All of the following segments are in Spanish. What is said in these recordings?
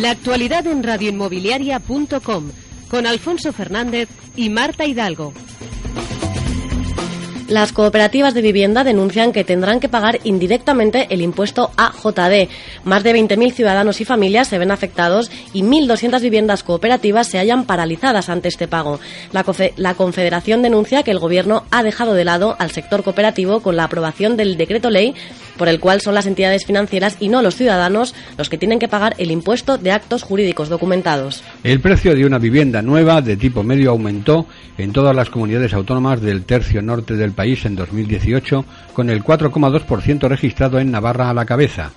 La actualidad en radioinmobiliaria.com con Alfonso Fernández y Marta Hidalgo. Las cooperativas de vivienda denuncian que tendrán que pagar indirectamente el impuesto AJD. Más de 20.000 ciudadanos y familias se ven afectados y 1.200 viviendas cooperativas se hallan paralizadas ante este pago. La, la, Confederación denuncia que el Gobierno ha dejado de lado al sector cooperativo con la aprobación del decreto ley por el cual son las entidades financieras y no los ciudadanos los que tienen que pagar el impuesto de actos jurídicos documentados. El precio de una vivienda nueva de tipo medio aumentó en todas las comunidades autónomas del tercio norte del país en 2018, con el 4,2% registrado en Navarra a la cabeza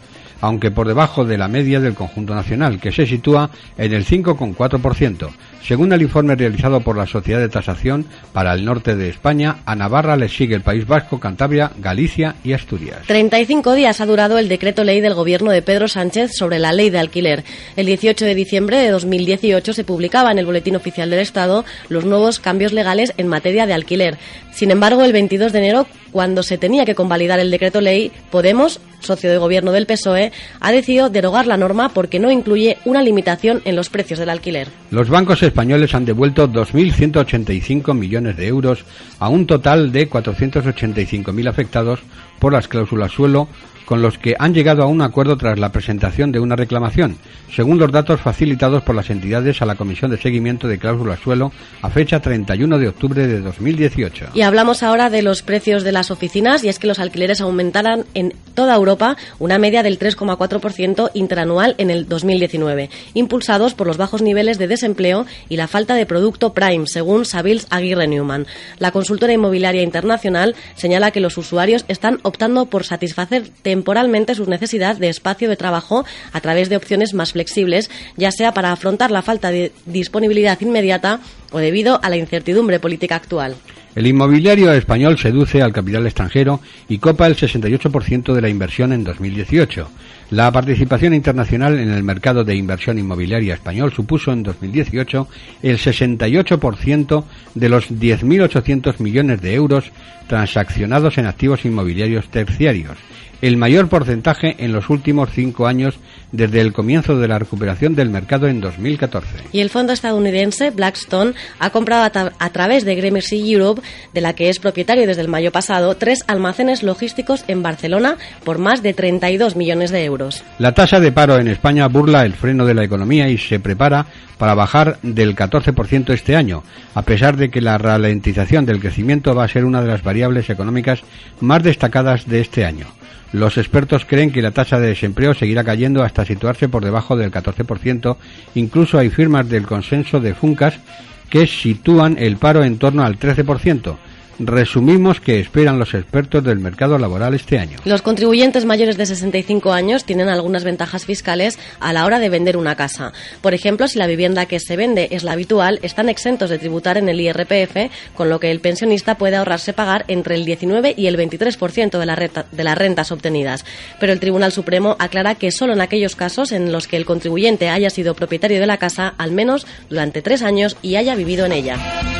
aunque por debajo de la media del conjunto nacional, que se sitúa en el 5,4%. Según el informe realizado por la Sociedad de Tasación para el norte de España, a Navarra le sigue el País Vasco, Cantabria, Galicia y Asturias. 35 días ha durado el decreto ley del gobierno de Pedro Sánchez sobre la ley de alquiler. El 18 de diciembre de 2018 se publicaba en el Boletín Oficial del Estado los nuevos cambios legales en materia de alquiler. Sin embargo, el 22 de enero, cuando se tenía que convalidar el decreto ley, Podemos socio de gobierno del PSOE, ha decidido derogar la norma porque no incluye una limitación en los precios del alquiler. Los bancos españoles han devuelto 2.185 millones de euros a un total de 485.000 afectados por las cláusulas suelo con los que han llegado a un acuerdo tras la presentación de una reclamación, según los datos facilitados por las entidades a la Comisión de Seguimiento de Cláusulas Suelo a fecha 31 de octubre de 2018. Y hablamos ahora de los precios de las oficinas y es que los alquileres aumentarán en toda Europa una media del 3,4% interanual en el 2019, impulsados por los bajos niveles de desempleo y la falta de producto prime, según Sabils Aguirre Newman. La consultora inmobiliaria internacional señala que los usuarios están optando por satisfacer temporalmente su necesidad de espacio de trabajo a través de opciones más flexibles, ya sea para afrontar la falta de disponibilidad inmediata o debido a la incertidumbre política actual. El inmobiliario español seduce al capital extranjero y copa el 68% de la inversión en 2018. La participación internacional en el mercado de inversión inmobiliaria español supuso en 2018 el 68% de los 10.800 millones de euros transaccionados en activos inmobiliarios terciarios el mayor porcentaje en los últimos cinco años desde el comienzo de la recuperación del mercado en 2014. Y el fondo estadounidense Blackstone ha comprado a, través de Gramercy Europe, de la que es propietario desde el mayo pasado, tres almacenes logísticos en Barcelona por más de 32 millones de euros. La tasa de paro en España burla el freno de la economía y se prepara para bajar del 14% este año, a pesar de que la ralentización del crecimiento va a ser una de las variables económicas más destacadas de este año. Los expertos creen que la tasa de desempleo seguirá cayendo hasta situarse por debajo del 14%. Incluso hay firmas del consenso de Funcas que sitúan el paro en torno al 13%. Resumimos que esperan los expertos del mercado laboral este año. Los contribuyentes mayores de 65 años tienen algunas ventajas fiscales a la hora de vender una casa. Por ejemplo, si la vivienda que se vende es la habitual, están exentos de tributar en el IRPF, con lo que el pensionista puede ahorrarse pagar entre el 19 y el 23% de, la de las rentas obtenidas. Pero el Tribunal Supremo aclara que solo en aquellos casos en los que el contribuyente haya sido propietario de la casa al menos durante tres años y haya vivido en ella.